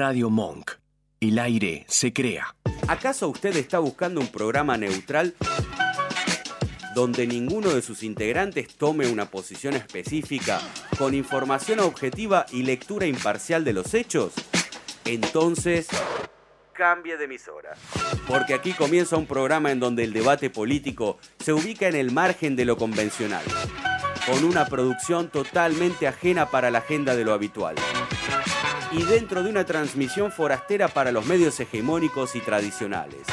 Radio Monk. El aire se crea. ¿Acaso usted está buscando un programa neutral donde ninguno de sus integrantes tome una posición específica con información objetiva y lectura imparcial de los hechos? Entonces, cambie de emisora. Porque aquí comienza un programa en donde el debate político se ubica en el margen de lo convencional, con una producción totalmente ajena para la agenda de lo habitual y dentro de una transmisión forastera para los medios hegemónicos y tradicionales.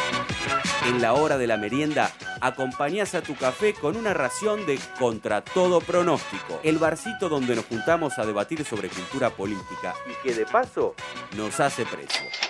En la hora de la merienda, acompañás a tu café con una ración de Contra todo pronóstico, el barcito donde nos juntamos a debatir sobre cultura política y que de paso nos hace precio.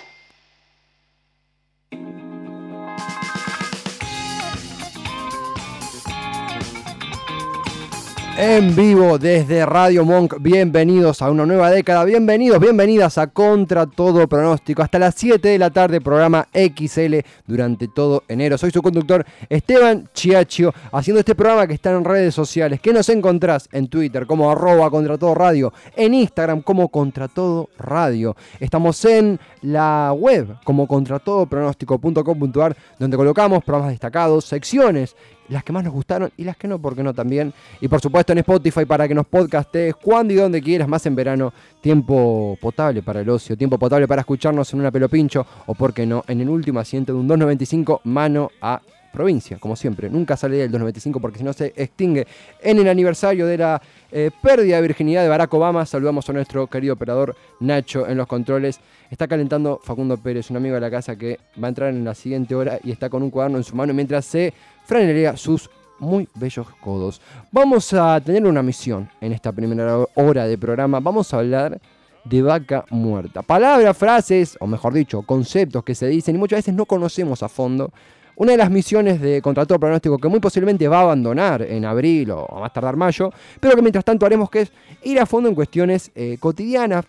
En vivo desde Radio Monk. Bienvenidos a una nueva década, bienvenidos, bienvenidas a Contra Todo Pronóstico. Hasta las 7 de la tarde, programa XL durante todo enero. Soy su conductor Esteban Chiachio, haciendo este programa que está en redes sociales, que nos encontrás en Twitter como arroba Contra Todo Radio, en Instagram como Contra Todo Radio. Estamos en la web como contratodopronóstico.com.ar, donde colocamos programas destacados, secciones las que más nos gustaron y las que no, porque no también. Y por supuesto en Spotify para que nos podcastes cuando y donde quieras, más en verano, tiempo potable para el ocio, tiempo potable para escucharnos en una pelopincho o, por qué no, en el último asiento de un 295 mano a provincia, como siempre. Nunca sale del 295 porque si no se extingue. En el aniversario de la eh, pérdida de virginidad de Barack Obama, saludamos a nuestro querido operador Nacho en los controles. Está calentando Facundo Pérez, un amigo de la casa que va a entrar en la siguiente hora y está con un cuaderno en su mano mientras se franería sus muy bellos codos. Vamos a tener una misión en esta primera hora de programa. Vamos a hablar de vaca muerta. Palabras, frases, o mejor dicho, conceptos que se dicen y muchas veces no conocemos a fondo. Una de las misiones de contrato pronóstico que muy posiblemente va a abandonar en abril o a más tardar mayo, pero que mientras tanto haremos que es ir a fondo en cuestiones eh, cotidianas,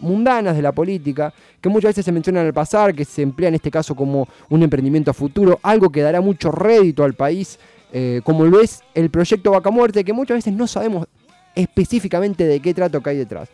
mundanas de la política, que muchas veces se mencionan al pasar, que se emplea en este caso como un emprendimiento a futuro, algo que dará mucho rédito al país, eh, como lo es el proyecto Vaca Muerte, que muchas veces no sabemos específicamente de qué trato que hay detrás.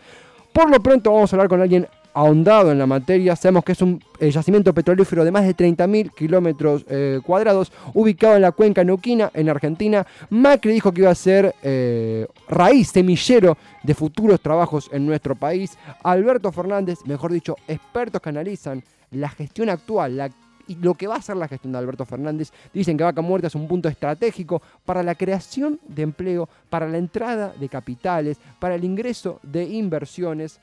Por lo pronto vamos a hablar con alguien ahondado en la materia. Sabemos que es un eh, yacimiento petrolífero de más de 30.000 kilómetros eh, cuadrados, ubicado en la cuenca neuquina, en Argentina. Macri dijo que iba a ser eh, raíz, semillero de futuros trabajos en nuestro país. Alberto Fernández, mejor dicho, expertos que analizan la gestión actual, y lo que va a ser la gestión de Alberto Fernández. Dicen que Vaca Muerta es un punto estratégico para la creación de empleo, para la entrada de capitales, para el ingreso de inversiones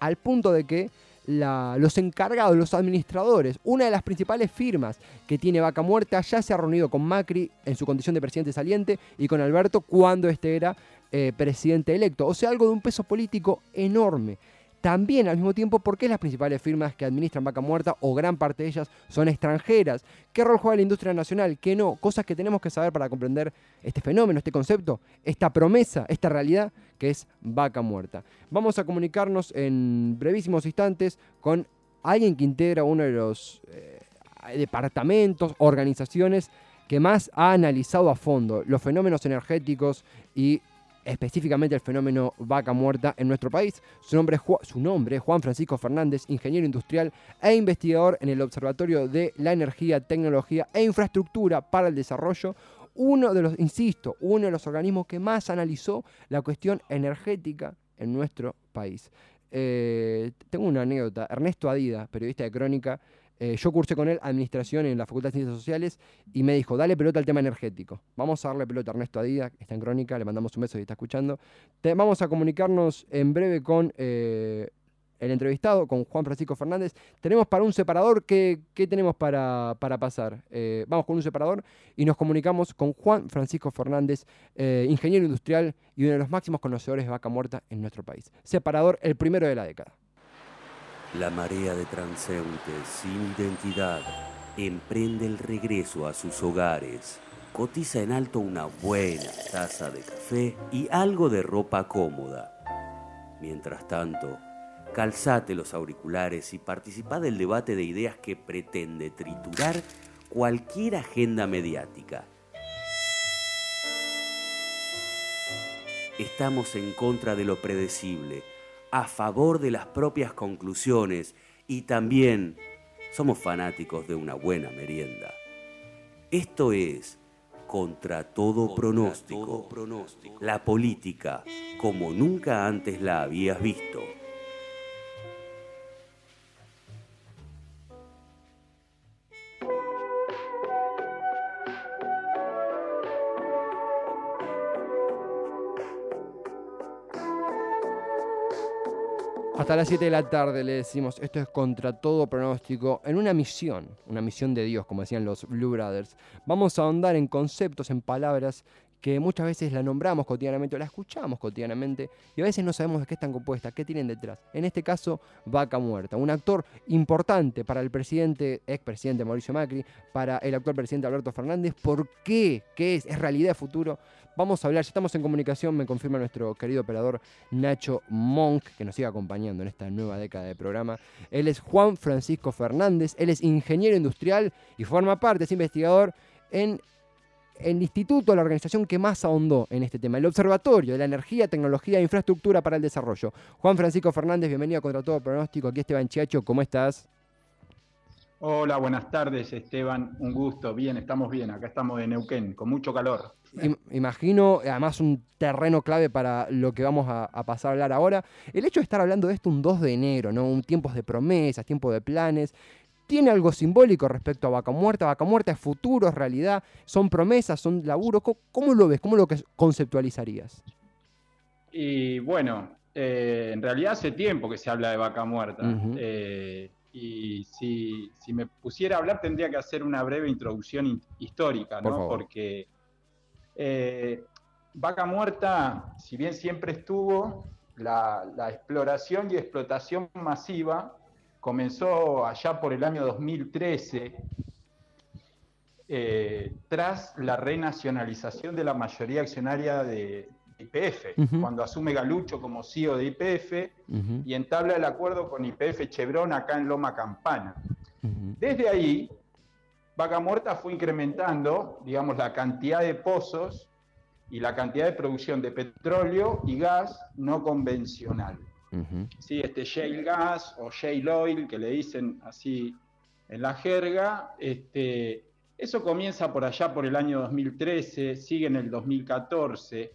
al punto de que los encargados, los administradores, una de las principales firmas que tiene Vaca Muerta ya se ha reunido con Macri en su condición de presidente saliente y con Alberto cuando este era eh, presidente electo. O sea, algo de un peso político enorme. También al mismo tiempo, ¿por qué las principales firmas que administran Vaca Muerta o gran parte de ellas son extranjeras? ¿Qué rol juega la industria nacional? ¿Qué no? Cosas que tenemos que saber para comprender este fenómeno, este concepto, esta promesa, esta realidad que es Vaca Muerta. Vamos a comunicarnos en brevísimos instantes con alguien que integra uno de los eh, departamentos, organizaciones que más ha analizado a fondo los fenómenos energéticos y específicamente el fenómeno vaca muerta en nuestro país. Su nombre, su nombre Juan Francisco Fernández, ingeniero industrial e investigador en el Observatorio de la Energía, Tecnología e Infraestructura para el Desarrollo, uno de los, insisto, uno de los organismos que más analizó la cuestión energética en nuestro país. Eh, tengo una anécdota. Ernesto Adida, periodista de Crónica, eh, yo cursé con él administración en la Facultad de Ciencias Sociales y me dijo, dale pelota al tema energético. Vamos a darle pelota a Ernesto Adida, que está en Crónica, le mandamos un beso y está escuchando. vamos a comunicarnos en breve con eh, el entrevistado, con Juan Francisco Fernández. Tenemos para un separador, ¿qué, tenemos para, pasar? Eh, vamos con un separador y nos comunicamos con Juan Francisco Fernández, ingeniero industrial y uno de los máximos conocedores de vaca muerta en nuestro país. Separador, el primero de la década. La marea de transeúntes sin identidad emprende el regreso a sus hogares. Cotiza en alto una buena taza de café y algo de ropa cómoda. Mientras tanto, calzate los auriculares y participa del debate de ideas que pretende triturar cualquier agenda mediática. Estamos en contra de lo predecible a favor de las propias conclusiones y también somos fanáticos de una buena merienda. Esto es contra todo, pronóstico, la política como nunca antes la habías visto. Hasta las 7 de la tarde le decimos, esto es contra todo pronóstico, en una misión, una misión de Dios, como decían los Blue Brothers. Vamos a ahondar en conceptos, en palabras que muchas veces la nombramos cotidianamente o la escuchamos cotidianamente y a veces no sabemos de qué están compuestas, qué tienen detrás. En este caso, Vaca Muerta, un actor importante para el presidente, expresidente Mauricio Macri, para el actual presidente Alberto Fernández. ¿Por qué? ¿Qué es? ¿Es realidad futuro? Vamos a hablar, ya estamos en comunicación, me confirma nuestro querido operador Nacho Monk, que nos sigue acompañando en esta nueva década de programa. Él es Juan Francisco Fernández, él es ingeniero industrial y forma parte, es investigador en el instituto, la organización que más ahondó en este tema, el Observatorio de la Energía, Tecnología e Infraestructura para el Desarrollo. Juan Francisco Fernández, bienvenido a Contra Todo Pronóstico. Aquí Esteban Chiacho, ¿cómo estás? Hola, buenas tardes Esteban, un gusto, bien, estamos bien, acá estamos de Neuquén, con mucho calor. Imagino, además un terreno clave para lo que vamos a, pasar a hablar ahora, el hecho de estar hablando de esto un 2 de enero, ¿no? un tiempo de promesas, tiempo de planes, tiene algo simbólico respecto a Vaca Muerta. Vaca Muerta es futuro, es realidad, son promesas, son laburo. ¿Cómo, lo ves? ¿Cómo lo conceptualizarías? Y bueno, eh, en realidad hace tiempo que se habla de Vaca Muerta. Eh, y si, me pusiera a hablar tendría que hacer una breve introducción histórica, ¿no? Porque eh, Vaca Muerta, si bien siempre estuvo, la, exploración y explotación masiva comenzó allá por el año 2013, eh, tras la renacionalización de la mayoría accionaria de IPF, cuando asume Galucho como CEO de IPF y entabla el acuerdo con IPF Chevron acá en Loma Campana. Desde ahí, Vaca Muerta fue incrementando, digamos, la cantidad de pozos y la cantidad de producción de petróleo y gas no convencional. Sí, este shale gas o shale oil, que le dicen así en la jerga, este, eso comienza por allá por el año 2013, sigue en el 2014,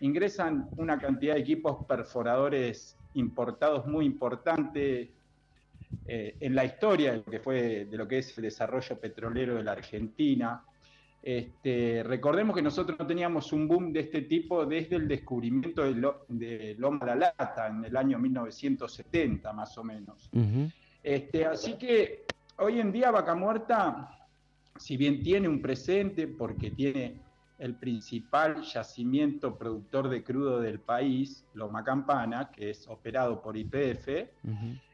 ingresan una cantidad de equipos perforadores importados muy importantes eh, en la historia de lo, que fue, de lo que es el desarrollo petrolero de la Argentina. Este, recordemos que nosotros no teníamos un boom de este tipo desde el descubrimiento de, Loma La Lata en el año 1970 más o menos. este, así que hoy en día Vaca Muerta, si bien tiene un presente porque tiene el principal yacimiento productor de crudo del país, Loma Campana, que es operado por IPF,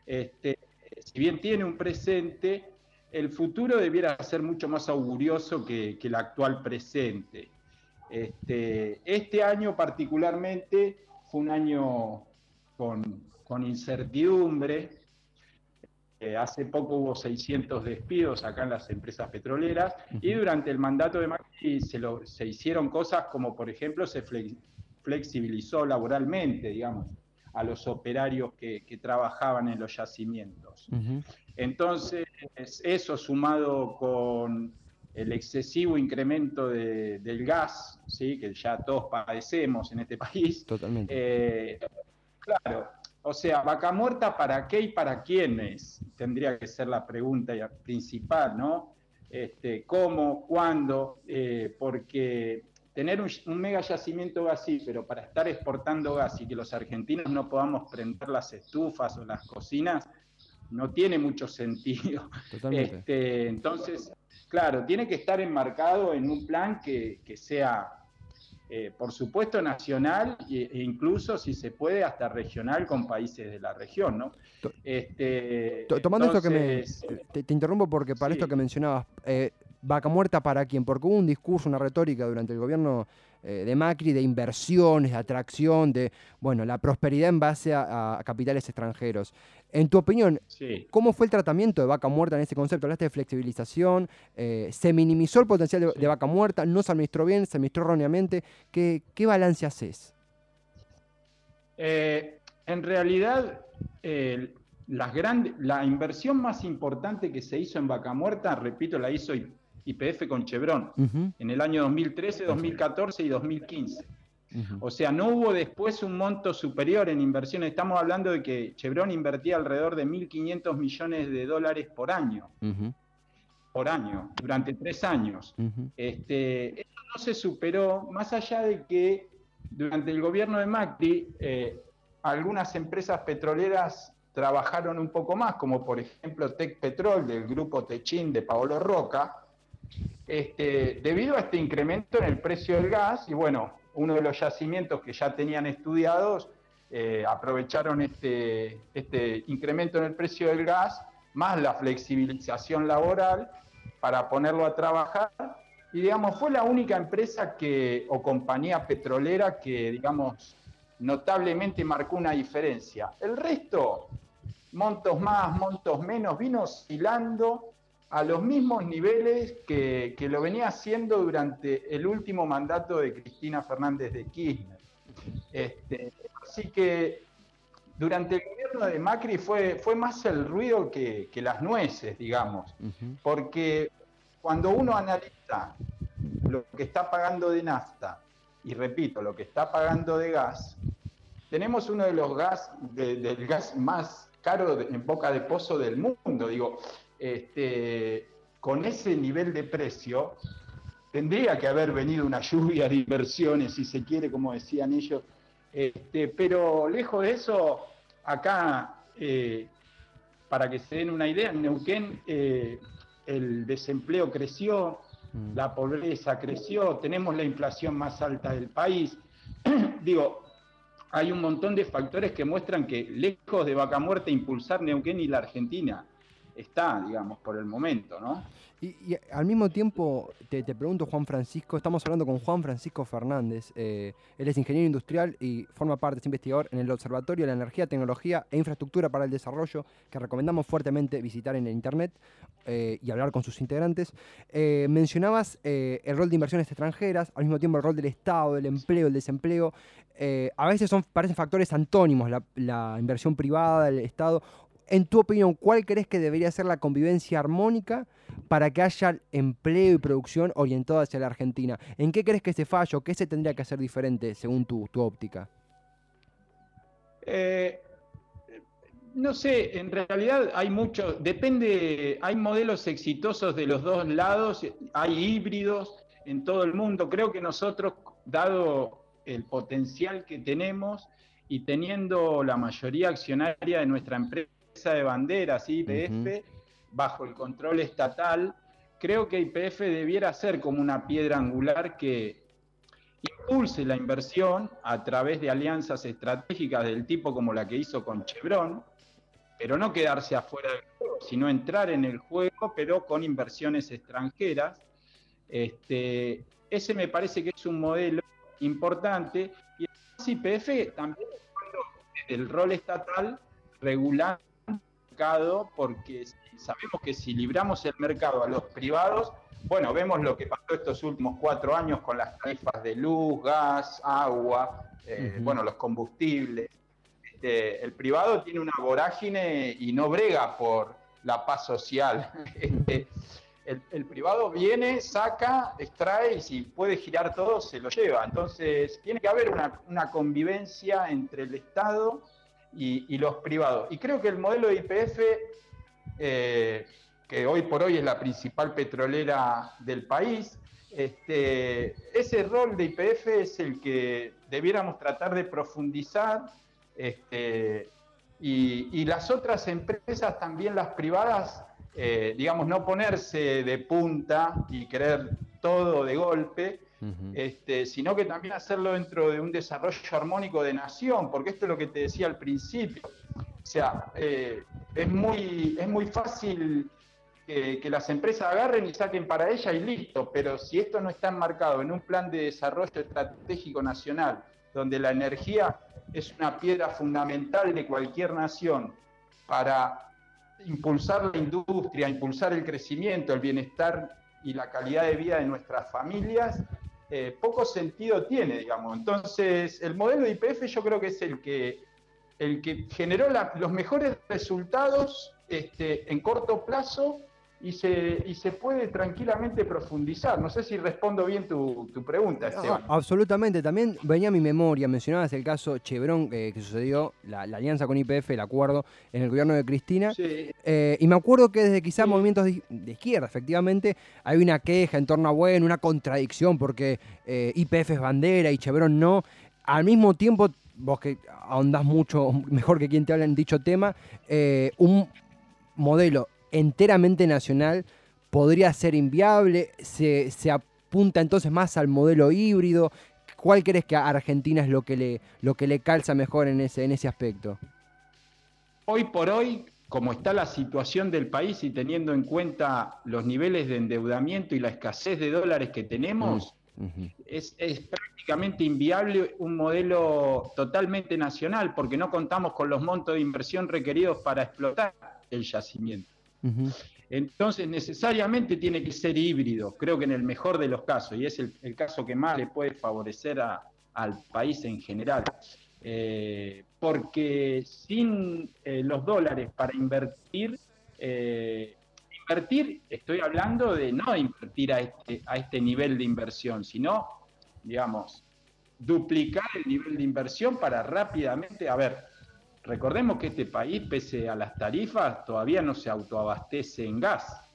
este, si bien tiene un presente, el futuro debiera ser mucho más augurioso que, el actual presente. Este, este, año particularmente fue un año con, incertidumbre. Eh, hace poco hubo 600 despidos acá en las empresas petroleras y durante el mandato de Macri se, se hicieron cosas como, por ejemplo, se flexibilizó laboralmente, digamos a los operarios que, trabajaban en los yacimientos. Entonces, eso sumado con el excesivo incremento del gas, ¿sí? que ya todos padecemos en este país. Totalmente. Eh, claro, o sea, vaca muerta para qué y para quiénes, tendría que ser la pregunta principal, ¿no? Este, ¿Cómo? ¿Cuándo? Eh, porque tener un, mega yacimiento gasífero para estar exportando gas y que los argentinos no podamos prender las estufas o las cocinas, no tiene mucho sentido. Este, entonces, claro, tiene que estar enmarcado en un plan que, sea, eh, por supuesto, nacional e, incluso, si se puede, hasta regional con países de la región, ¿no? Este, tomando esto que me... Te, interrumpo porque para esto que mencionabas, eh, vaca muerta para quién, porque hubo un discurso, una retórica durante el gobierno eh, de Macri de inversiones, de atracción, de bueno, la prosperidad en base a, capitales extranjeros. En tu opinión, ¿cómo fue el tratamiento de vaca muerta en ese concepto? Hablaste de flexibilización, eh, se minimizó el potencial de, vaca muerta, no se administró bien, se administró erróneamente. ¿Qué, qué balance haces? Eh, en realidad, las grandes, la inversión más importante que se hizo en Vaca Muerta, repito, la hizo IPF con Chevron en el año 2013, 2014 y 2015. O sea, no hubo después un monto superior en inversiones. Estamos hablando de que Chevron invertía alrededor de 1.500 millones de dólares por año. Por año, durante tres años. este, eso no se superó, más allá de que durante el gobierno de Macri, eh, algunas empresas petroleras trabajaron un poco más, como por ejemplo Tech Petrol del grupo Techin de Paolo Roca, este, debido a este incremento en el precio del gas, y bueno, uno de los yacimientos que ya tenían estudiados, eh, aprovecharon este, este incremento en el precio del gas, más la flexibilización laboral, para ponerlo a trabajar. Y digamos, fue la única empresa que, o compañía petrolera que, digamos, notablemente marcó una diferencia. El resto, montos más, montos menos, vino oscilando a los mismos niveles que, lo venía haciendo durante el último mandato de Cristina Fernández de Kirchner. Este, así que durante el gobierno de Macri fue, fue más el ruido que, las nueces, digamos, porque cuando uno analiza lo que está pagando de nafta y repito, lo que está pagando de gas, tenemos uno de los gas, del gas más caro en boca de pozo del mundo. Digo, este, con ese nivel de precio, tendría que haber venido una lluvia de inversiones, si se quiere, como decían ellos. Este, pero lejos de eso, acá, eh, para que se den una idea, en Neuquén eh, el desempleo creció, mm. la pobreza creció, tenemos la inflación más alta del país. Digo, hay un montón de factores que muestran que lejos de Vaca Muerta impulsar Neuquén y la Argentina está, digamos, por el momento, ¿no? Y, al mismo tiempo, te, pregunto, Juan Francisco, estamos hablando con Juan Francisco Fernández. Eh, él es ingeniero industrial y forma parte, es investigador en el Observatorio de la Energía, Tecnología e Infraestructura para el Desarrollo, que recomendamos fuertemente visitar en el Internet eh, y hablar con sus integrantes. Eh, mencionabas el rol de inversiones extranjeras, al mismo tiempo el rol del Estado, del empleo, el desempleo. a veces son, parecen factores antónimos, la, la inversión privada, el Estado en tu opinión, ¿cuál crees que debería ser la convivencia armónica para que haya empleo y producción orientado hacia la Argentina? ¿En qué crees que se falla o qué se tendría que hacer diferente según tu, óptica? Eh, no sé, en realidad hay mucho, depende, hay modelos exitosos de los dos lados, hay híbridos en todo el mundo. Creo que nosotros, dado el potencial que tenemos y teniendo la mayoría accionaria de nuestra empresa, de banderas, IPF, bajo el control estatal, creo que IPF debiera ser como una piedra angular que impulse la inversión a través de alianzas estratégicas del tipo como la que hizo con Chevron, pero no quedarse afuera del juego, sino entrar en el juego, pero con inversiones extranjeras. Este, ese me parece que es un modelo importante y además IPF también el rol estatal regulando porque sabemos que si libramos el mercado a los privados, bueno, vemos lo que pasó estos últimos cuatro años con las tarifas de luz, gas, agua, eh, bueno, los combustibles. Este, el privado tiene una vorágine y no brega por la paz social. Este, el, privado viene, saca, extrae y si puede girar todo, se lo lleva. Entonces, tiene que haber una, una convivencia entre el Estado y, los privados. Y creo que el modelo de IPF, eh, que hoy por hoy es la principal petrolera del país, este, ese rol de IPF es el que debiéramos tratar de profundizar este, y, las otras empresas, también las privadas, eh, digamos, no ponerse de punta y querer todo de golpe, este, sino que también hacerlo dentro de un desarrollo armónico de nación, porque esto es lo que te decía al principio. O sea, eh, es, muy, es muy fácil que, las empresas agarren y saquen para ella y listo, pero si esto no está enmarcado en un plan de desarrollo estratégico nacional, donde la energía es una piedra fundamental de cualquier nación para impulsar la industria, impulsar el crecimiento, el bienestar y la calidad de vida de nuestras familias, eh, poco sentido tiene, digamos. Entonces, el modelo de IPF yo creo que es el que el que generó los mejores resultados este, en corto plazo y se, y se puede tranquilamente profundizar. No sé si respondo bien tu, pregunta, Esteban. absolutamente. También venía a mi memoria, mencionabas el caso Chevron eh, que sucedió, la, alianza con IPF, el acuerdo en el gobierno de Cristina. Eh, y me acuerdo que desde quizás movimientos de, izquierda, efectivamente, hay una queja en torno a, bueno, una contradicción, porque eh, IPF es bandera y Chevron no. Al mismo tiempo, vos que ahondás mucho mejor que quien te habla en dicho tema, un modelo enteramente nacional podría ser inviable, se, apunta entonces más al modelo híbrido. ¿Cuál crees que a Argentina es lo que le, lo que le calza mejor en ese, en ese aspecto? Hoy por hoy, como está la situación del país y teniendo en cuenta los niveles de endeudamiento y la escasez de dólares que tenemos, mm, es, es, prácticamente inviable un modelo totalmente nacional porque no contamos con los montos de inversión requeridos para explotar el yacimiento. Entonces, necesariamente tiene que ser híbrido, creo que en el mejor de los casos, y es el, caso que más le puede favorecer al país en general. Eh, porque sin eh, los dólares para invertir, eh, invertir, estoy hablando de no invertir a este, a este nivel de inversión, sino, digamos, duplicar el nivel de inversión para rápidamente, a ver, Recordemos que este país, pese a las tarifas, todavía no se autoabastece en gas.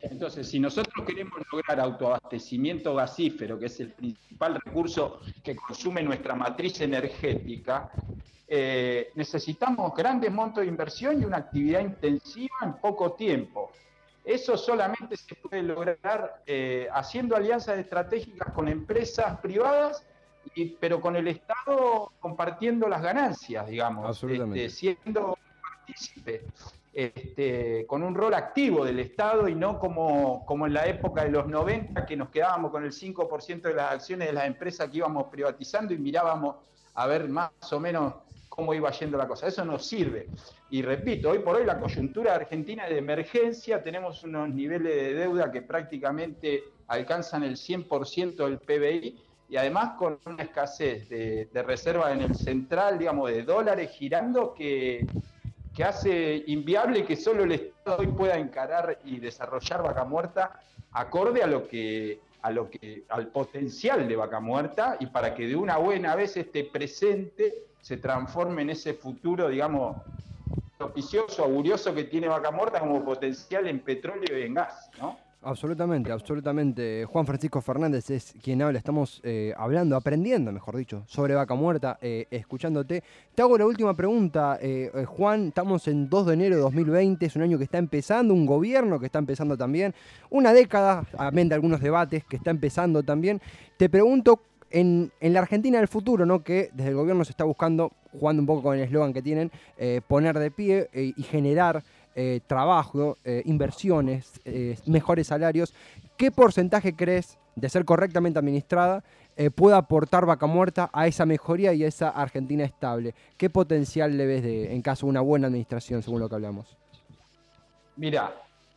Entonces, si nosotros queremos lograr autoabastecimiento gasífero, que es el principal recurso que consume nuestra matriz energética, eh, necesitamos grandes montos de inversión y una actividad intensiva en poco tiempo. Eso solamente se puede lograr eh, haciendo alianzas estratégicas con empresas privadas pero con el Estado compartiendo las ganancias, digamos, este, siendo partícipe, este, con un rol activo del Estado y no como, como en la época de los 90 que nos quedábamos con el 5% de las acciones de las empresas que íbamos privatizando y mirábamos a ver más o menos cómo iba yendo la cosa. Eso nos sirve. Y repito, hoy por hoy la coyuntura argentina es de emergencia, tenemos unos niveles de deuda que prácticamente alcanzan el 100% del PBI y además con una escasez de, reservas en el central, digamos, de dólares girando que, que hace inviable que solo el Estado hoy pueda encarar y desarrollar vaca muerta acorde a lo que a lo que al potencial de vaca muerta y para que de una buena vez este presente se transforme en ese futuro, digamos, propicioso, augurioso que tiene vaca muerta como potencial en petróleo y en gas, ¿no? Absolutamente, absolutamente. Juan Francisco Fernández es quien habla. Estamos eh, hablando, aprendiendo, mejor dicho, sobre Vaca Muerta, eh, escuchándote. Te hago la última pregunta, eh, Juan. Estamos en 2 de enero de 2020, es un año que está empezando, un gobierno que está empezando también, una década, amén de algunos debates, que está empezando también. Te pregunto, en, la Argentina del futuro, ¿no? que desde el gobierno se está buscando, jugando un poco con el eslogan que tienen, poner de pie y generar eh, trabajo, eh, inversiones, eh, mejores salarios, ¿qué porcentaje crees de ser correctamente administrada puede aportar Vaca Muerta a esa mejoría y a esa Argentina estable? ¿Qué potencial le ves de, en caso de una buena administración, según lo que hablamos? Mira,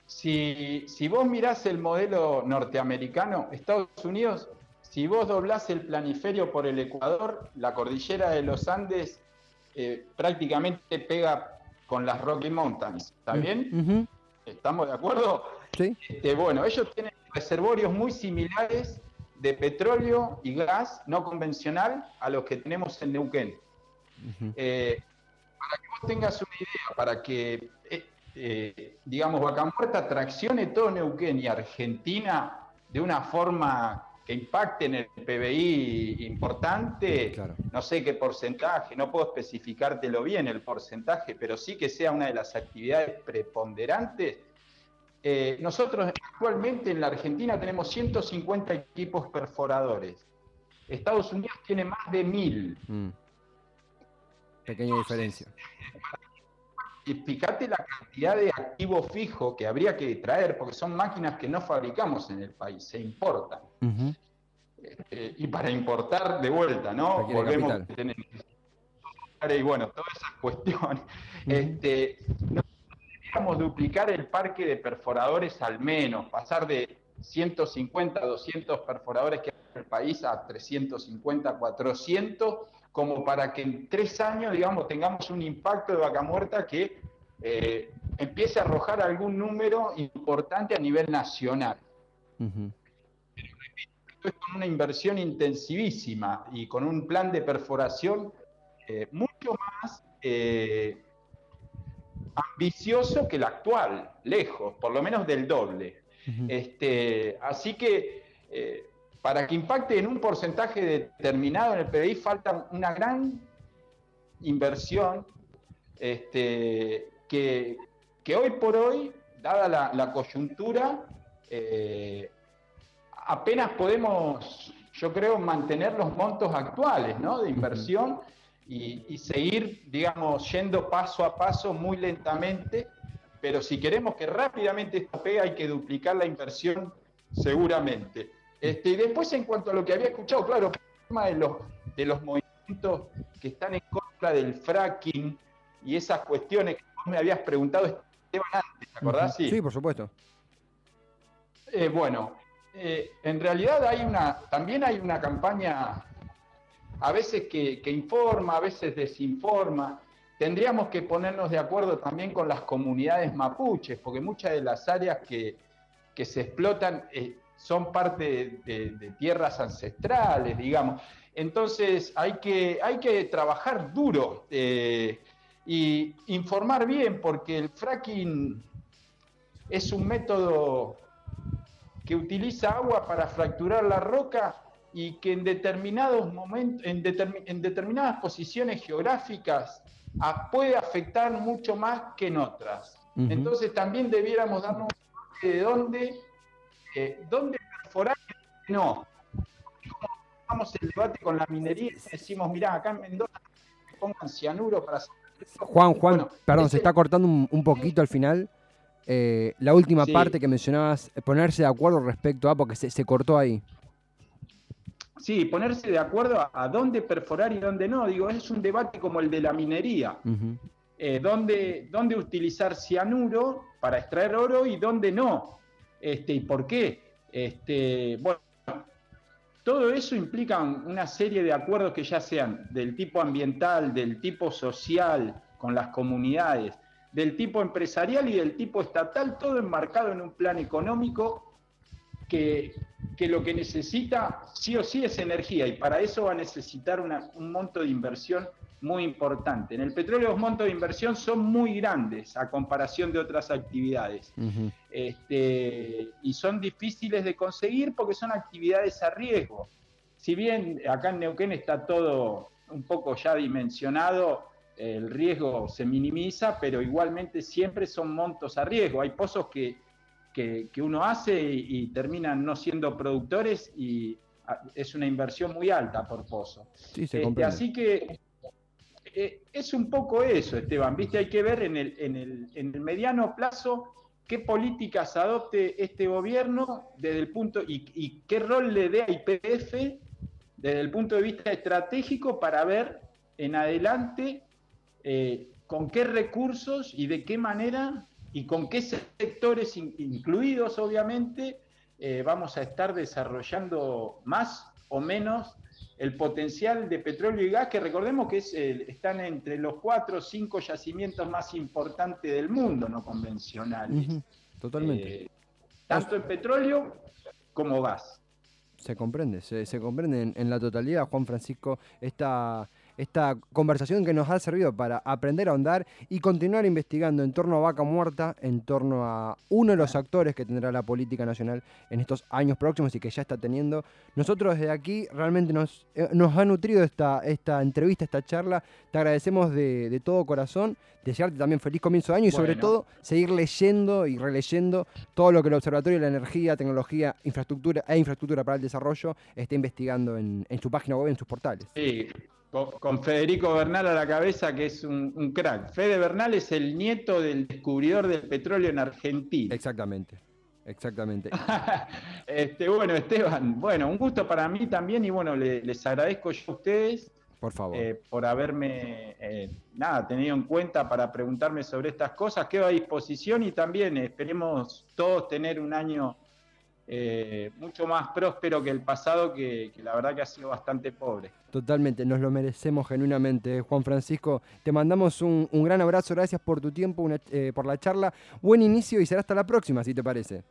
si, si vos mirás el modelo norteamericano, Estados Unidos, si vos doblás el planiferio por el Ecuador, la cordillera de los Andes prácticamente pega con las Rocky Mountains. ¿También? ¿Estamos de acuerdo? Sí. Este, bueno, ellos tienen reservorios muy similares de petróleo y gas no convencional a los que tenemos en Neuquén. Eh, para que vos tengas una idea, para que, eh, eh, digamos, Vaca Muerta traccione todo Neuquén y Argentina de una forma que impacte en el PBI importante, no sé qué porcentaje, no puedo especificártelo bien el porcentaje, pero sí que sea una de las actividades preponderantes. Eh, nosotros actualmente en la Argentina tenemos 150 equipos perforadores. Estados Unidos tiene más de 1000. Mm. Pequeña diferencia. Y fíjate la cantidad de activo fijo que habría que traer, porque son máquinas que no fabricamos en el país, se importan. Eh, y para importar de vuelta, ¿no? Volvemos a tener y bueno, todas esas cuestiones. este, deberíamos duplicar el parque de perforadores al menos, pasar de 150 a 200 perforadores que hay en el país a 350, 400 como para que en tres años, digamos, tengamos un impacto de vaca muerta que eh, empiece a arrojar algún número importante a nivel nacional. Esto es con una inversión intensivísima y con un plan de perforación eh, mucho más eh, ambicioso que el actual, lejos, por lo menos del doble. este, así que para que impacte en un porcentaje determinado en el PBI falta una gran inversión este, que, hoy por hoy, dada la, coyuntura, eh, apenas podemos, yo creo, mantener los montos actuales de inversión y, seguir, digamos, yendo paso a paso muy lentamente, pero si queremos que rápidamente esto pegue hay que duplicar la inversión seguramente. Este, y después, en cuanto a lo que había escuchado, claro, el tema de los, de los movimientos que están en contra del fracking y esas cuestiones que vos me habías preguntado, Esteban, antes, ¿te acordás? Sí, por supuesto. Eh, bueno, eh, en realidad hay una, también hay una campaña a veces que, informa, a veces desinforma. Tendríamos que ponernos de acuerdo también con las comunidades mapuches, porque muchas de las áreas que, se explotan eh, son parte de, tierras ancestrales, digamos. Entonces hay que, hay que trabajar duro eh, y informar bien, porque el fracking es un método que utiliza agua para fracturar la roca y que en determinados momentos, en, determinadas posiciones geográficas puede afectar mucho más que en otras. Entonces también debiéramos darnos de dónde eh, ¿dónde perforar? No. Vamos el debate con la minería y decimos, mirá, acá en Mendoza pongan cianuro para hacer... Juan, Juan, perdón, se está cortando un, poquito al final. Eh, la última parte que mencionabas, ponerse de acuerdo respecto a, porque se, cortó ahí. Sí, ponerse de acuerdo a, dónde perforar y dónde no. Digo, es un debate como el de la minería. Eh, dónde, dónde, utilizar cianuro para extraer oro y dónde no. Este, ¿Y por qué? Este, bueno, todo eso implica una serie de acuerdos que ya sean del tipo ambiental, del tipo social, con las comunidades, del tipo empresarial y del tipo estatal, todo enmarcado en un plan económico que, lo que necesita sí o sí es energía y para eso va a necesitar un monto de inversión muy importante. En el petróleo los montos de inversión son muy grandes a comparación de otras actividades este, y son difíciles de conseguir porque son actividades a riesgo. Si bien acá en Neuquén está todo un poco ya dimensionado, el riesgo se minimiza, pero igualmente siempre son montos a riesgo. Hay pozos que, que, uno hace y, terminan no siendo productores y es una inversión muy alta por pozo. Este, así que eh, es un poco eso, Esteban, ¿viste? Hay que ver en el, en el, en el mediano plazo qué políticas adopte este gobierno desde el punto y, qué rol le dé a IPF desde el punto de vista estratégico para ver en adelante eh, con qué recursos y de qué manera y con qué sectores incluidos, obviamente, eh, vamos a estar desarrollando más o menos el potencial de petróleo y gas, que recordemos que están entre los cuatro o cinco yacimientos más importantes del mundo no convencionales. Totalmente. Eh, tanto en petróleo como gas. Se comprende, se, comprende en, la totalidad, Juan Francisco, esta, esta conversación que nos ha servido para aprender a ahondar y continuar investigando en torno a Vaca Muerta, en torno a uno de los actores que tendrá la política nacional en estos años próximos y que ya está teniendo. Nosotros desde aquí realmente nos, eh, nos ha nutrido esta, esta entrevista, esta charla. Te agradecemos de, todo corazón, desearte también feliz comienzo de año y sobre todo seguir leyendo y releyendo todo lo que el Observatorio de la Energía, Tecnología infraestructura e Infraestructura para el Desarrollo está investigando en, en su página web, en sus portales. Sí, con, Federico Bernal a la cabeza, que es un, crack. Fede Bernal es el nieto del descubridor del petróleo en Argentina. Exactamente. Exactamente. este, bueno, Esteban, bueno, un gusto para mí también y bueno, les agradezco yo a ustedes por favor. Eh, por haberme eh, nada, tenido en cuenta para preguntarme sobre estas cosas. Quedo a disposición y también esperemos todos tener un año eh, mucho más próspero que el pasado, que, la verdad que ha sido bastante pobre. Totalmente, nos lo merecemos genuinamente. Juan Francisco, te mandamos un, gran abrazo, gracias por tu tiempo, eh, por la charla. Buen inicio y será hasta la próxima, si te parece.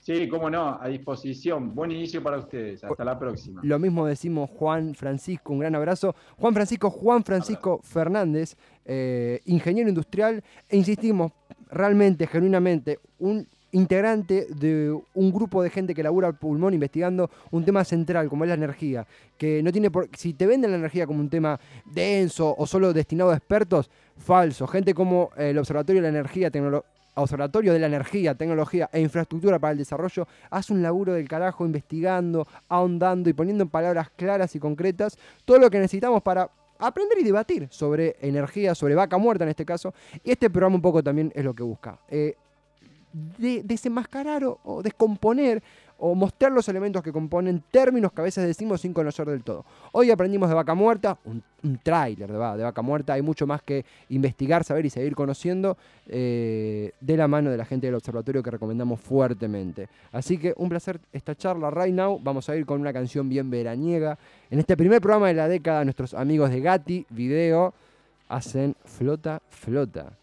Sí, cómo no, a disposición. Buen inicio para ustedes. Hasta la próxima. Lo mismo decimos Juan Francisco, un gran abrazo. Juan Francisco, Juan Francisco Fernández, eh, ingeniero industrial, e insistimos realmente, genuinamente, un integrante de un grupo de gente que labura al pulmón investigando un tema central como es la energía, que no tiene por si te venden la energía como un tema denso o solo destinado a expertos, falso. Gente como el Observatorio de la Energía, Observatorio de la Energía, Tecnología e Infraestructura para el Desarrollo hace un laburo del carajo investigando, ahondando y poniendo en palabras claras y concretas todo lo que necesitamos para aprender y debatir sobre energía, sobre vaca muerta en este caso. Y este programa un poco también es lo que busca. Eh, de, desenmascarar o, descomponer o mostrar los elementos que componen términos que a veces decimos sin conocer del todo. Hoy aprendimos de vaca muerta, un, tráiler de, vaca muerta, hay mucho más que investigar, saber y seguir conociendo eh, de la mano de la gente del observatorio que recomendamos fuertemente. Así que un placer esta charla right now, vamos a ir con una canción bien veraniega. En este primer programa de la década nuestros amigos de Gatti Video hacen Flota Flota.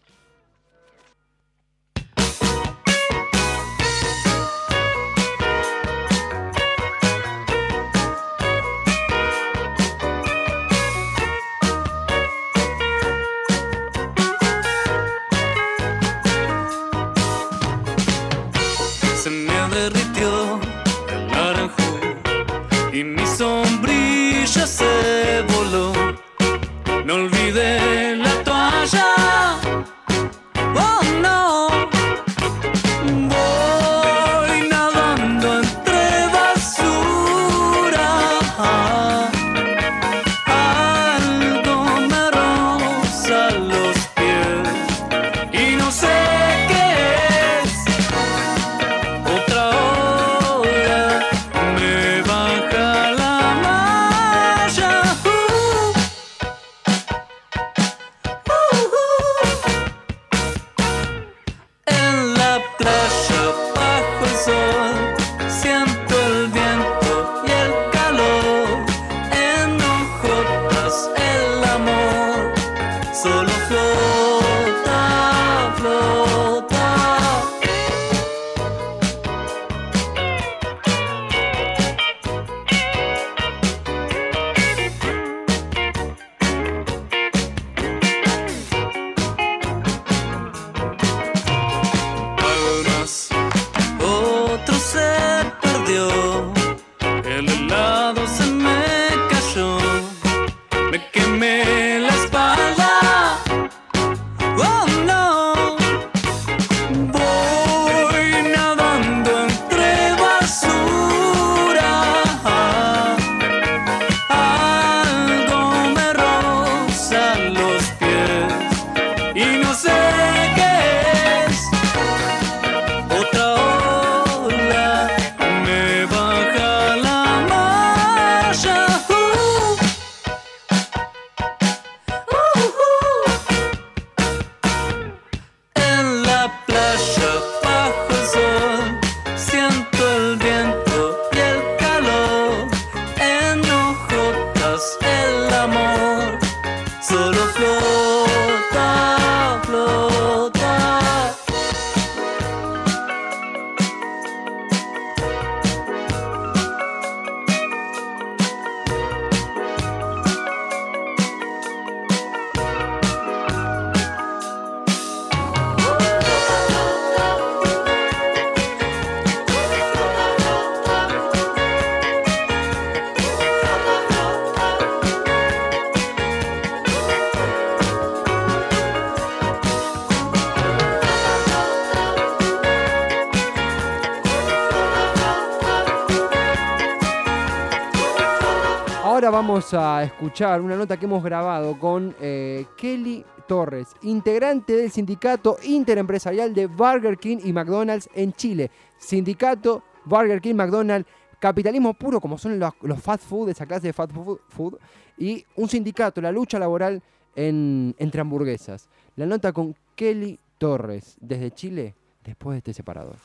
Vamos a escuchar una nota que hemos grabado con eh, Kelly Torres, integrante del sindicato interempresarial de Burger King y McDonald's en Chile. Sindicato Burger King, McDonald's, capitalismo puro como son los, fast food, esa clase de fast food, y un sindicato, la lucha laboral entre hamburguesas. La nota con Kelly Torres desde Chile después de este separador.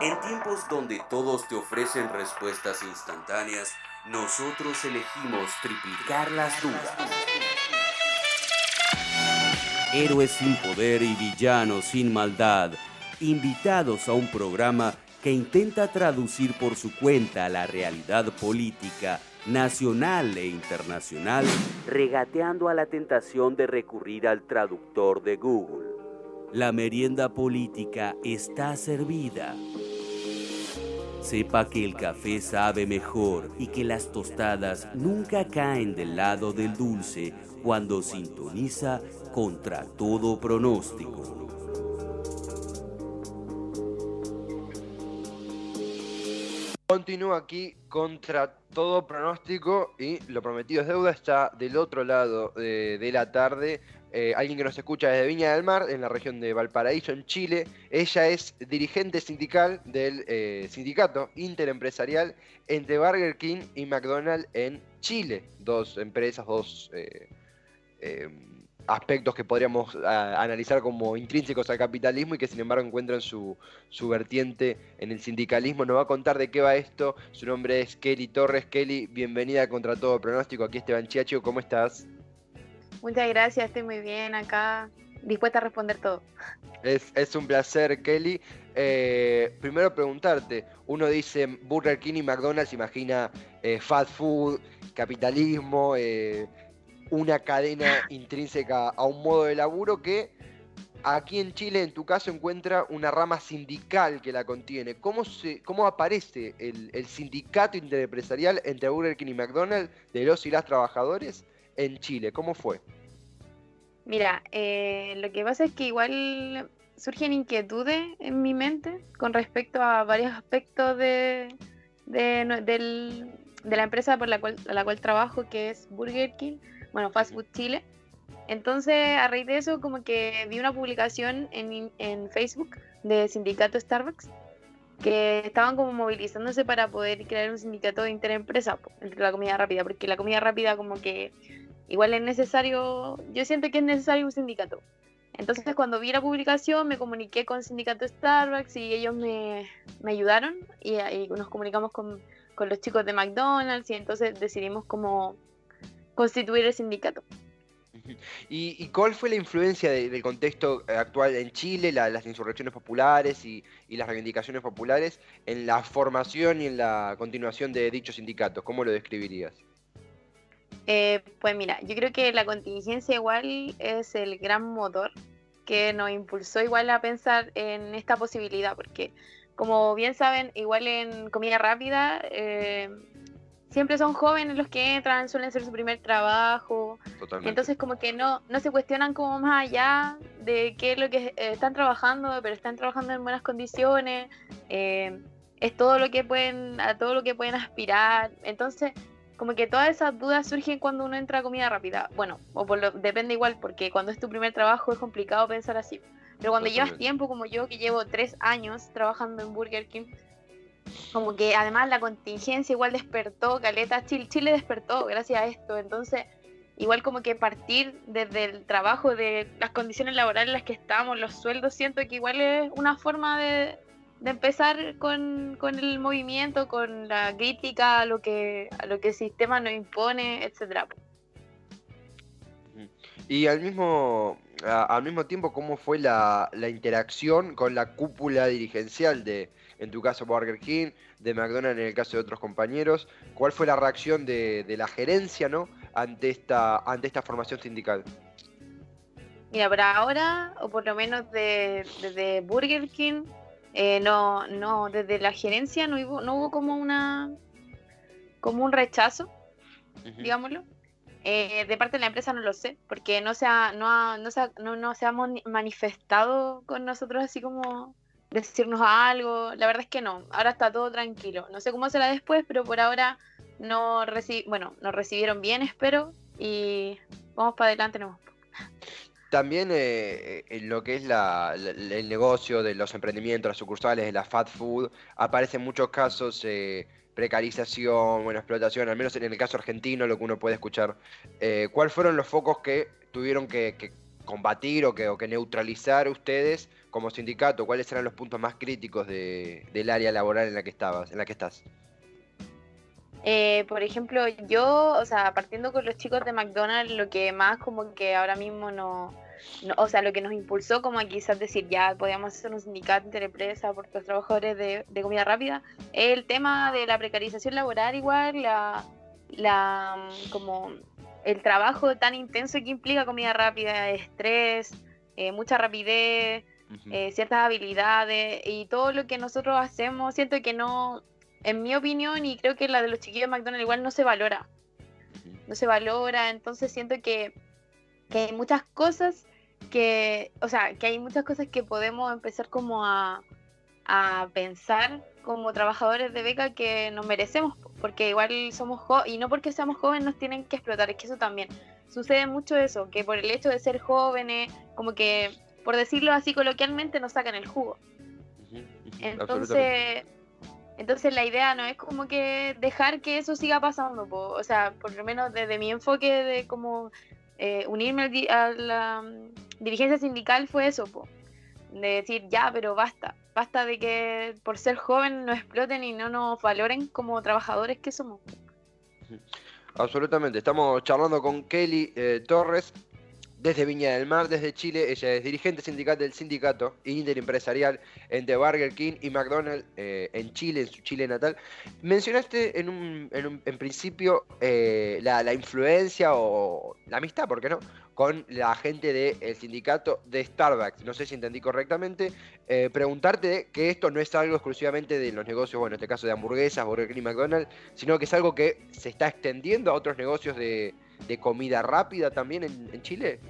En tiempos donde todos te ofrecen respuestas instantáneas, nosotros elegimos triplicar las dudas. Héroes sin poder y villanos sin maldad, invitados a un programa que intenta traducir por su cuenta la realidad política nacional e internacional, regateando a la tentación de recurrir al traductor de Google. La merienda política está servida. Sepa que el café sabe mejor y que las tostadas nunca caen del lado del dulce cuando sintoniza contra todo pronóstico. Continúa aquí contra todo pronóstico y lo prometido es deuda. Está del otro lado de, la tarde eh, alguien que nos escucha desde Viña del Mar, en la región de Valparaíso, en Chile. Ella es dirigente sindical del eh, sindicato interempresarial entre Burger King y McDonald's en Chile. Dos empresas, dos eh, aspectos que podríamos analizar como intrínsecos al capitalismo y que sin embargo encuentran su, su, vertiente en el sindicalismo. Nos va a contar de qué va esto. Su nombre es Kelly Torres. Kelly, bienvenida Contra Todo Pronóstico. Aquí Esteban Chiacho, ¿cómo estás? Muchas gracias, estoy muy bien acá, dispuesta a responder todo. Es, un placer, Kelly. Eh, primero preguntarte, uno dice Burger King y McDonald's, imagina eh, fast food, capitalismo, eh, una cadena intrínseca a un modo de laburo que aquí en Chile, en tu caso, encuentra una rama sindical que la contiene. ¿Cómo, se, cómo aparece el, sindicato interempresarial entre Burger King y McDonald's de los y las trabajadores en Chile? ¿Cómo fue? Mira, eh, lo que pasa es que igual surgen inquietudes en mi mente con respecto a varios aspectos de, de, la empresa por la cual, la cual trabajo, que es Burger King bueno, Fast Food Chile. Entonces, a raíz de eso, como que vi una publicación en, en Facebook de sindicato Starbucks que estaban como movilizándose para poder crear un sindicato de interempresa entre la comida rápida, porque la comida rápida como que igual es necesario, yo siento que es necesario un sindicato. Entonces cuando vi la publicación me comuniqué con el sindicato Starbucks y ellos me, me ayudaron y, y, nos comunicamos con, con los chicos de McDonald's y entonces decidimos como constituir el sindicato. ¿Y, cuál fue la influencia del contexto actual en Chile, las insurrecciones populares y, las reivindicaciones populares en la formación y en la continuación de dichos sindicatos? ¿Cómo lo describirías? Eh, pues mira, yo creo que la contingencia igual es el gran motor que nos impulsó igual a pensar en esta posibilidad, porque como bien saben, igual en comida rápida, eh, siempre son jóvenes los que entran, suelen ser su primer trabajo. Entonces como que no, no se cuestionan como más allá de qué es lo que eh, están trabajando, pero están trabajando en buenas condiciones. Eh, es todo lo que pueden, a todo lo que pueden aspirar. Entonces, como que todas esas dudas surgen cuando uno entra a comida rápida. Bueno, o por lo, depende igual, porque cuando es tu primer trabajo es complicado pensar así. Pero cuando llevas tiempo como yo, que llevo tres años trabajando en Burger King, como que además la contingencia igual despertó, Caleta, Chile, Chile despertó gracias a esto, entonces igual como que partir desde el trabajo, de las condiciones laborales en las que estamos, los sueldos, siento que igual es una forma de, empezar con, el movimiento, con la crítica a lo que, a lo que el sistema nos impone, etcétera. Y al mismo, al mismo tiempo, ¿cómo fue la, la interacción con la cúpula dirigencial de, en tu caso Burger King, de McDonald's en el caso de otros compañeros. ¿Cuál fue la reacción de, la gerencia ¿no? ante, esta, ante esta formación sindical? Mira, por ahora, o por lo menos desde Burger King, eh, no, no, desde la gerencia no hubo, no hubo como una como un rechazo, digámoslo. Eh, de parte de la empresa no lo sé, porque no se ha, no, no, se no, no se ha manifestado con nosotros así como decirnos algo. La verdad es que no, ahora está todo tranquilo. No sé cómo será después, pero por ahora no bueno, nos recibieron bien, espero, y vamos para adelante nomás. También eh, en lo que es el negocio de los emprendimientos, las sucursales, de la fast food, aparecen muchos casos eh, precarización, bueno, explotación, al menos en el caso argentino, lo que uno puede escuchar. Eh, ¿Cuáles fueron los focos que tuvieron que combatir o que, o que neutralizar ustedes como sindicato? ¿Cuáles eran los puntos más críticos del área laboral en la que estabas, en la que estás? Eh, por ejemplo, yo, o sea, partiendo con los chicos de McDonald's, lo que más como que ahora mismo no, o sea, lo que nos impulsó como a quizás decir ya podíamos hacer un sindicato interempresa por los trabajadores de, de, comida rápida, es el tema de la precarización laboral igual, la, la como el trabajo tan intenso que implica comida rápida, estrés, eh, mucha rapidez, eh, ciertas habilidades y todo lo que nosotros hacemos, siento que no, en mi opinión y creo que la de los chiquillos de McDonald's igual no se valora. No se valora, entonces siento que, que hay muchas cosas que, o sea, que hay muchas cosas que podemos empezar como a, a pensar como trabajadores de beca que nos merecemos, porque igual somos jóvenes, y no porque seamos jóvenes nos tienen que explotar, es que eso también. Sucede mucho eso, que por el hecho de ser jóvenes, como que, por decirlo así coloquialmente, nos sacan el jugo. Entonces, entonces la idea no es como que dejar que eso siga pasando, o sea, por lo menos desde mi enfoque de como eh, unirme a la mm, dirigencia sindical fue eso, de decir ya, pero basta, basta de que por ser joven nos exploten y no nos valoren como trabajadores que somos. Absolutamente, estamos charlando con Kelly eh, Torres, desde Viña del Mar, desde Chile. Ella es dirigente sindical del sindicato interimpresarial entre Burger King y McDonald's eh, en Chile, en su Chile natal. Mencionaste en un, en, principio eh, la, influencia o la amistad, ¿por qué no? Con la gente del sindicato de Starbucks. No sé si entendí correctamente. Eh, preguntarte que esto no es algo exclusivamente de los negocios, bueno, en este caso de hamburguesas, Burger King y McDonald's, sino que es algo que se está extendiendo a otros negocios de de comida rápida también en, Chile?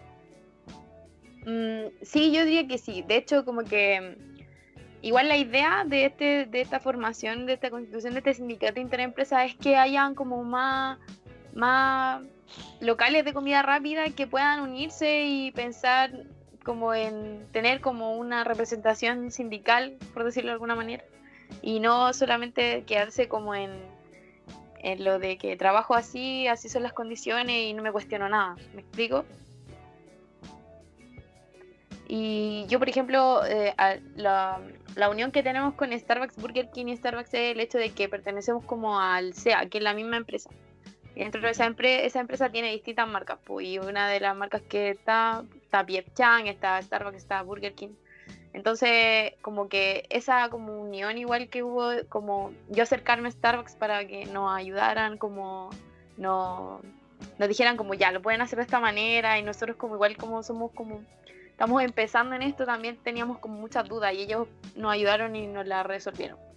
Mm, sí, yo diría que sí. De hecho, como que igual la idea de, este, de esta formación, de esta constitución, de este sindicato interempresa es que hayan como más, más locales de comida rápida que puedan unirse y pensar como en tener como una representación sindical, por decirlo de alguna manera, y no solamente quedarse como en en lo de que trabajo así, así son las condiciones y no me cuestiono nada. ¿Me explico? Y yo, por ejemplo, eh, la, unión que tenemos con Starbucks, Burger King y Starbucks es el hecho de que pertenecemos como al SEA, que es la misma empresa. Y dentro de esa, empresa esa empresa tiene distintas marcas, pues, y una de las marcas que está, está Piep Chang, está Starbucks, está Burger King. Entonces, como que esa como unión igual que hubo, como yo acercarme a Starbucks para que nos ayudaran, como no, nos dijeran como ya, lo pueden hacer de esta manera y nosotros como igual como somos como, estamos empezando en esto, también teníamos como muchas dudas y ellos nos ayudaron y nos la resolvieron.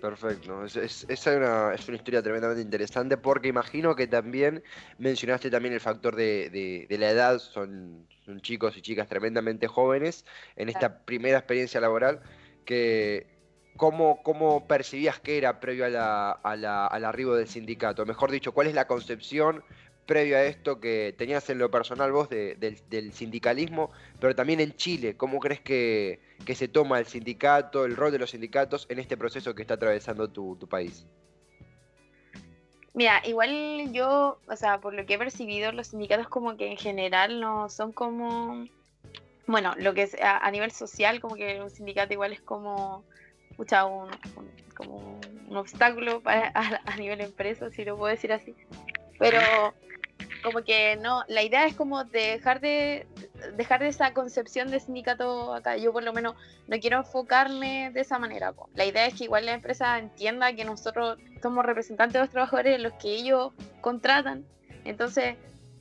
Perfecto, es, es, una, es, una, historia tremendamente interesante porque imagino que también mencionaste también el factor de, de, la edad, son, son, chicos y chicas tremendamente jóvenes en esta primera experiencia laboral, que ¿cómo, cómo percibías que era previo a la, a la, al arribo del sindicato? Mejor dicho, ¿cuál es la concepción previo a esto que tenías en lo personal vos del, sindicalismo, pero también en Chile, ¿cómo crees que, se toma el sindicato, el rol de los sindicatos en este proceso que está atravesando tu, país? Mira, igual yo, o sea, por lo que he percibido, los sindicatos como que en general no son como, bueno, lo que es a, nivel social, como que un sindicato igual es como, escucha, un, como un obstáculo para, a nivel empresa, si lo puedo decir así. Pero como que no, la idea es como dejar de dejar de esa concepción de sindicato acá. Yo por lo menos no quiero enfocarme de esa manera. La idea es que igual la empresa entienda que nosotros somos representantes de los trabajadores, los que ellos contratan. Entonces,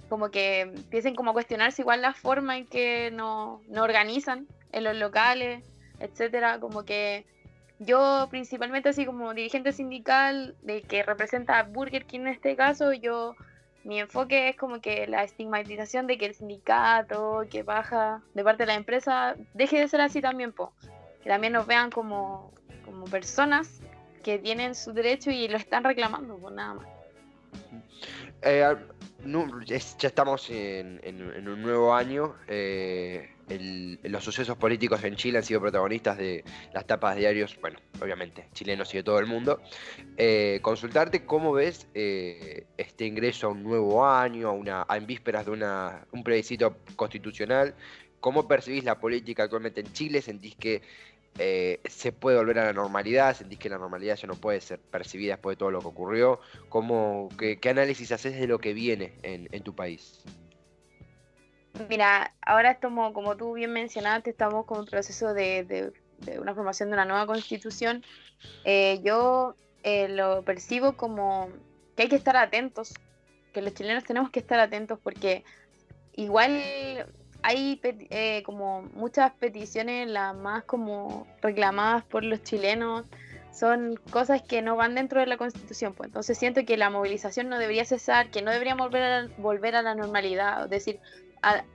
como que empiecen como a cuestionarse igual la forma en que nos, nos organizan en los locales, etcétera. Como que yo principalmente así como dirigente sindical de que representa a Burger King en este caso, yo mi enfoque es como que la estigmatización de que el sindicato, que baja de parte de la empresa, deje de ser así también, po. que también nos vean como, como personas que tienen su derecho y lo están reclamando, pues nada más. Eh, ya estamos en, un nuevo año. Eh, los sucesos políticos en Chile han sido protagonistas de las tapas de diarios, bueno, obviamente, chilenos y de todo el mundo. Eh, consultarte cómo ves eh, este ingreso a un nuevo año, a una, en vísperas de una, un plebiscito constitucional. ¿Cómo percibís la política actualmente en Chile? ¿Sentís que eh, se puede volver a la normalidad? ¿Sentís que la normalidad ya no puede ser percibida después de todo lo que ocurrió? ¿Cómo, qué, análisis haces de lo que viene en, en tu país? Mira, ahora estamos, como tú bien mencionaste, estamos con un proceso de, una formación de una nueva constitución. Eh, yo eh, lo percibo como que hay que estar atentos, que los chilenos tenemos que estar atentos porque igual hay eh, como muchas peticiones, las más como reclamadas por los chilenos, son cosas que no van dentro de la constitución. Pues. Entonces siento que la movilización no debería cesar, que no deberíamos volver a, volver a la normalidad, es decir,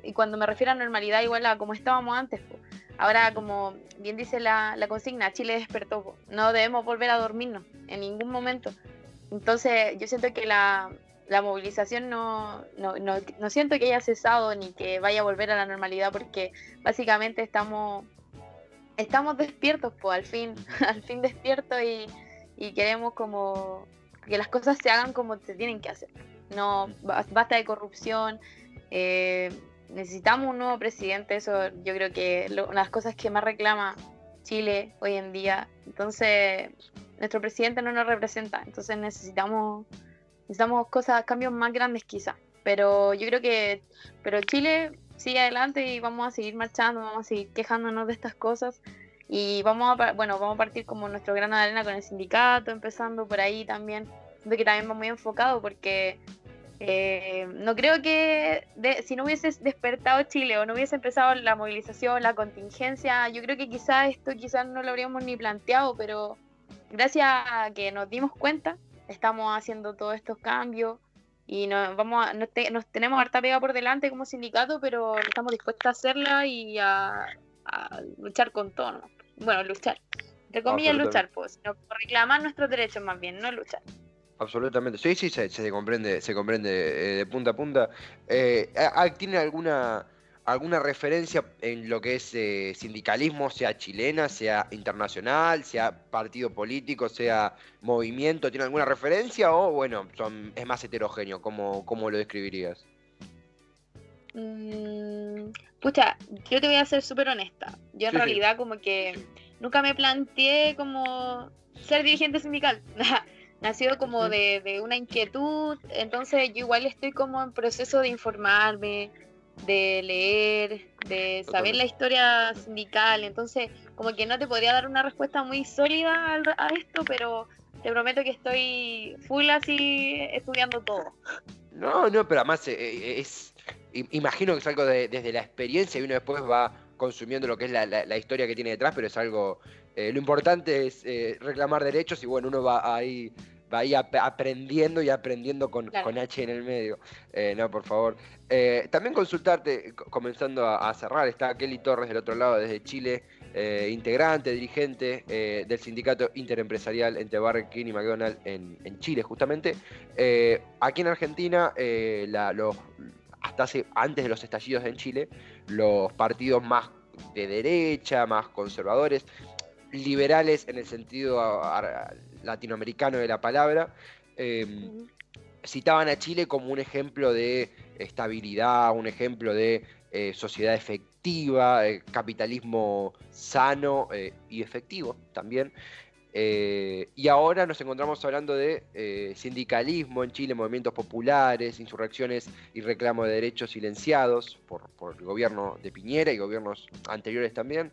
y cuando me refiero a normalidad, igual a como estábamos antes. Ahora, como bien dice la, consigna, Chile despertó. No debemos volver a dormirnos en ningún momento. Entonces, yo siento que la, movilización no, no, no, siento que haya cesado ni que vaya a volver a la normalidad porque básicamente estamos estamos despiertos pues al fin al fin despiertos y, y, queremos como que las cosas se hagan como se tienen que hacer no basta de corrupción eh, necesitamos un nuevo presidente, eso yo creo que es una de las cosas que más reclama Chile hoy en día. Entonces, nuestro presidente no nos representa, entonces necesitamos, necesitamos cosas, cambios más grandes quizás. Pero yo creo que pero Chile sigue adelante y vamos a seguir marchando, vamos a seguir quejándonos de estas cosas. Y vamos a, bueno, vamos a partir como nuestro grano de arena con el sindicato, empezando por ahí también, de que también va muy enfocado porque eh, no creo que si no hubiese despertado Chile o no hubiese empezado la movilización, la contingencia, yo creo que quizás esto quizás no lo habríamos ni planteado, pero gracias a que nos dimos cuenta, estamos haciendo todos estos cambios y nos, vamos a, nos, tenemos harta pega por delante como sindicato, pero estamos dispuestos a hacerla y a, luchar con todo. Bueno, luchar. Entre comillas, luchar, pues, reclamar nuestros derechos más bien, no luchar. Absolutamente. Sí, sí, se, comprende, se comprende eh, de punta a punta. Eh, ¿Tiene alguna, alguna referencia en lo que es eh, sindicalismo, sea chilena, sea internacional, sea partido político, sea movimiento? ¿Tiene alguna referencia o, bueno, son, es más heterogéneo? ¿Cómo, cómo lo describirías? Mm, pucha, yo te voy a ser súper honesta. Yo en realidad como que nunca me planteé como ser dirigente sindical. nació como de, una inquietud, entonces yo igual estoy como en proceso de informarme, de leer, de saber la historia sindical, entonces como que no te podría dar una respuesta muy sólida a esto, pero te prometo que estoy full así estudiando todo. No, no, pero además eh, eh, es, imagino que es algo desde la experiencia y uno después va consumiendo lo que es la, historia que tiene detrás, pero es algo, eh, lo importante es reclamar derechos y bueno, uno va ahí va ahí aprendiendo y aprendiendo con, H en el medio. Eh, no, por favor. Eh, también consultarte, comenzando a, cerrar, está Kelly Torres del otro lado, desde Chile, eh, integrante, dirigente del sindicato interempresarial entre Burger King y McDonald's en, Chile, justamente. aquí en Argentina, hasta hace, antes de los estallidos en Chile, los partidos más de derecha, más conservadores, liberales en el sentido latinoamericano de la palabra, em, citaban a Chile como un ejemplo de estabilidad, un ejemplo de eh, sociedad efectiva, eh, capitalismo sano eh, y efectivo también. y ahora nos encontramos hablando de sindicalismo en Chile, movimientos populares, insurrecciones y reclamo de derechos silenciados por, por el gobierno de Piñera y gobiernos anteriores también.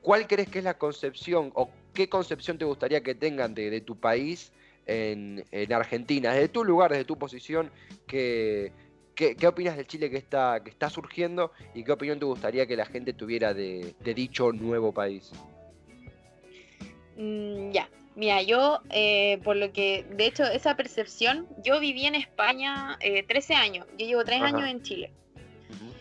¿Cuál crees que es la concepción o qué concepción te gustaría que tengan de, tu país en, Argentina? Desde tu lugar, desde tu posición, ¿qué, qué, opinas del Chile que está, que está surgiendo y qué opinión te gustaría que la gente tuviera de, dicho nuevo país? Mm, ya, mira, yo, eh, por lo que, de hecho, esa percepción, yo viví en España 13 eh, años, yo llevo 3 años en Chile.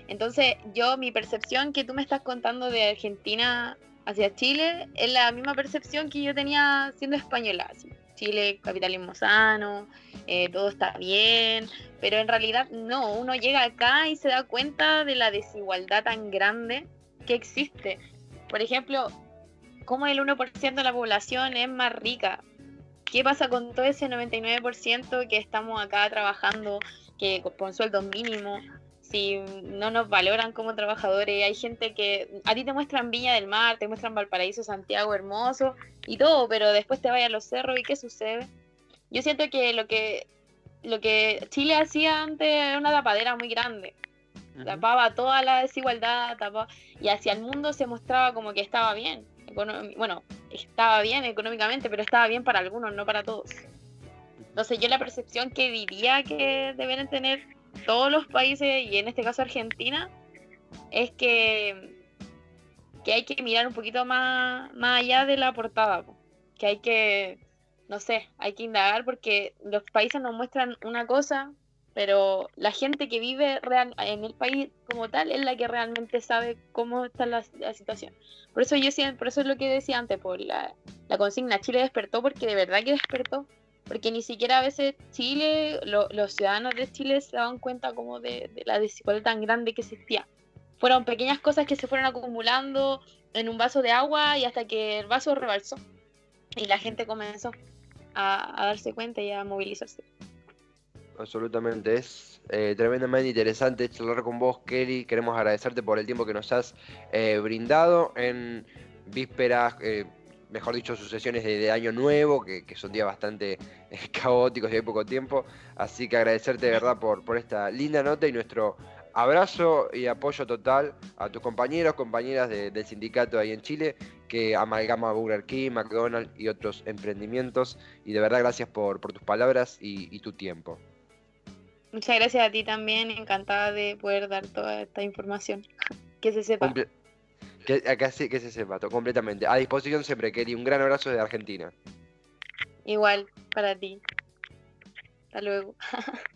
Entonces, yo, mi percepción que tú me estás contando de Argentina hacia Chile es la misma percepción que yo tenía siendo española. Chile, capitalismo sano, eh, todo está bien, pero en realidad no, uno llega acá y se da cuenta de la desigualdad tan grande que existe. Por ejemplo, cómo el 1% de la población es más rica. ¿Qué pasa con todo ese 99% que estamos acá trabajando, que con sueldos mínimos? Si no nos valoran como trabajadores, hay gente que a ti te muestran Viña del Mar, te muestran Valparaíso, Santiago, hermoso y todo, pero después te vayas a los cerros y ¿qué sucede? Yo siento que lo que lo que Chile hacía antes era una tapadera muy grande. Tapaba toda la desigualdad, tapaba, y hacia el mundo se mostraba como que estaba bien bueno, estaba bien económicamente, pero estaba bien para algunos, no para todos. Entonces yo la percepción que diría que deben tener todos los países, y en este caso Argentina, es que, que hay que mirar un poquito más, más allá de la portada, que hay que, no sé, hay que indagar porque los países nos muestran una cosa, pero la gente que vive real, en el país como tal es la que realmente sabe cómo está la, situación. Por eso yo por eso es lo que decía antes, por la, consigna Chile despertó porque de verdad que despertó, porque ni siquiera a veces Chile, los ciudadanos de Chile se daban cuenta como de, la desigualdad tan grande que existía. Fueron pequeñas cosas que se fueron acumulando en un vaso de agua y hasta que el vaso rebalsó y la gente comenzó a, darse cuenta y a movilizarse absolutamente. Es eh, tremendamente interesante charlar con vos, Kelly. Queremos agradecerte por el tiempo que nos has eh, brindado en vísperas, eh, mejor dicho, sucesiones de, de Año Nuevo, que, son días bastante caóticos y hay poco tiempo. Así que agradecerte de verdad por, por esta linda nota y nuestro abrazo y apoyo total a tus compañeros, compañeras del sindicato ahí en Chile, que amalgama Burger King, McDonald's y otros emprendimientos. Y de verdad gracias por, tus palabras y tu tiempo. Muchas gracias a ti también, encantada de poder dar toda esta información. Que se sepa. Que, acá sí, que se sepa, completamente. A disposición siempre, Kelly. Un gran abrazo desde Argentina. Igual, para ti. Hasta luego.